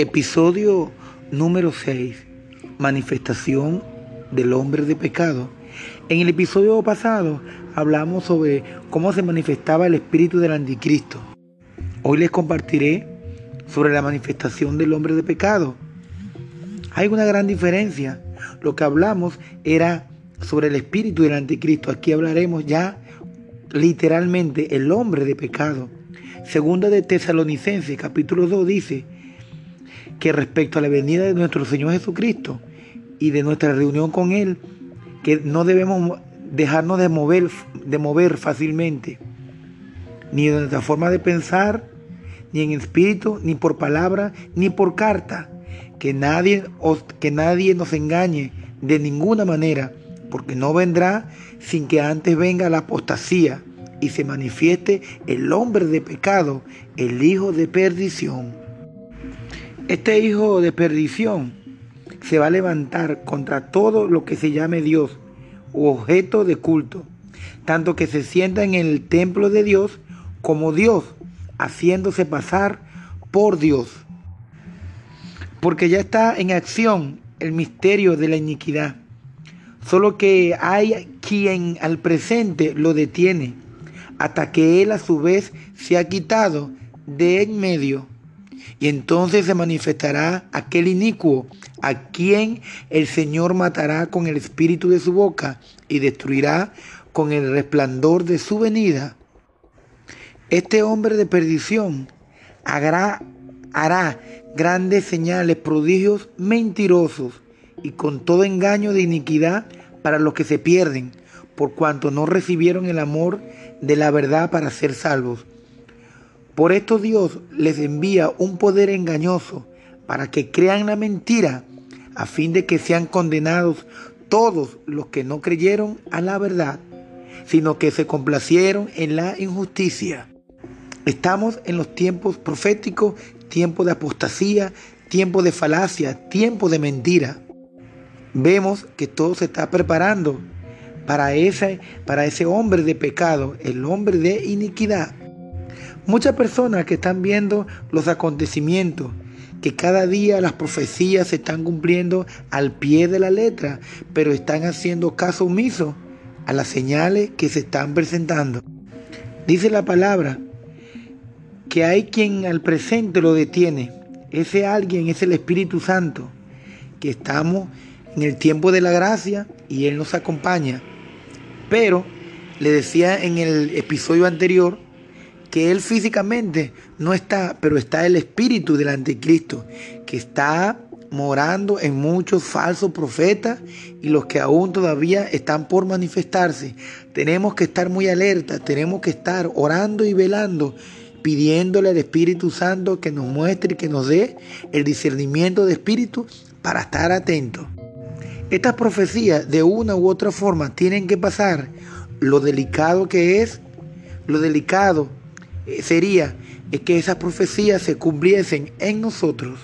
Episodio número 6. Manifestación del hombre de pecado. En el episodio pasado hablamos sobre cómo se manifestaba el espíritu del anticristo. Hoy les compartiré sobre la manifestación del hombre de pecado. Hay una gran diferencia. Lo que hablamos era sobre el espíritu del anticristo. Aquí hablaremos ya literalmente el hombre de pecado. Segunda de Tesalonicenses, capítulo 2 dice, que respecto a la venida de nuestro Señor Jesucristo y de nuestra reunión con Él, que no debemos dejarnos de mover, de mover fácilmente, ni de nuestra forma de pensar, ni en espíritu, ni por palabra, ni por carta, que nadie, que nadie nos engañe de ninguna manera, porque no vendrá sin que antes venga la apostasía y se manifieste el hombre de pecado, el hijo de perdición este hijo de perdición se va a levantar contra todo lo que se llame Dios u objeto de culto, tanto que se sienta en el templo de Dios como Dios, haciéndose pasar por Dios. Porque ya está en acción el misterio de la iniquidad, solo que hay quien al presente lo detiene, hasta que él a su vez se ha quitado de en medio y entonces se manifestará aquel inicuo a quien el Señor matará con el espíritu de su boca y destruirá con el resplandor de su venida. Este hombre de perdición hará, hará grandes señales, prodigios mentirosos y con todo engaño de iniquidad para los que se pierden, por cuanto no recibieron el amor de la verdad para ser salvos. Por esto Dios les envía un poder engañoso para que crean la mentira, a fin de que sean condenados todos los que no creyeron a la verdad, sino que se complacieron en la injusticia. Estamos en los tiempos proféticos, tiempo de apostasía, tiempo de falacia, tiempo de mentira. Vemos que todo se está preparando para ese, para ese hombre de pecado, el hombre de iniquidad. Muchas personas que están viendo los acontecimientos, que cada día las profecías se están cumpliendo al pie de la letra, pero están haciendo caso omiso a las señales que se están presentando. Dice la palabra que hay quien al presente lo detiene. Ese alguien es el Espíritu Santo, que estamos en el tiempo de la gracia y Él nos acompaña. Pero, le decía en el episodio anterior, que él físicamente no está, pero está el espíritu del anticristo, que está morando en muchos falsos profetas y los que aún todavía están por manifestarse. Tenemos que estar muy alerta, tenemos que estar orando y velando, pidiéndole al Espíritu Santo que nos muestre y que nos dé el discernimiento de espíritu para estar atentos. Estas profecías de una u otra forma tienen que pasar lo delicado que es, lo delicado sería que esas profecías se cumpliesen en nosotros.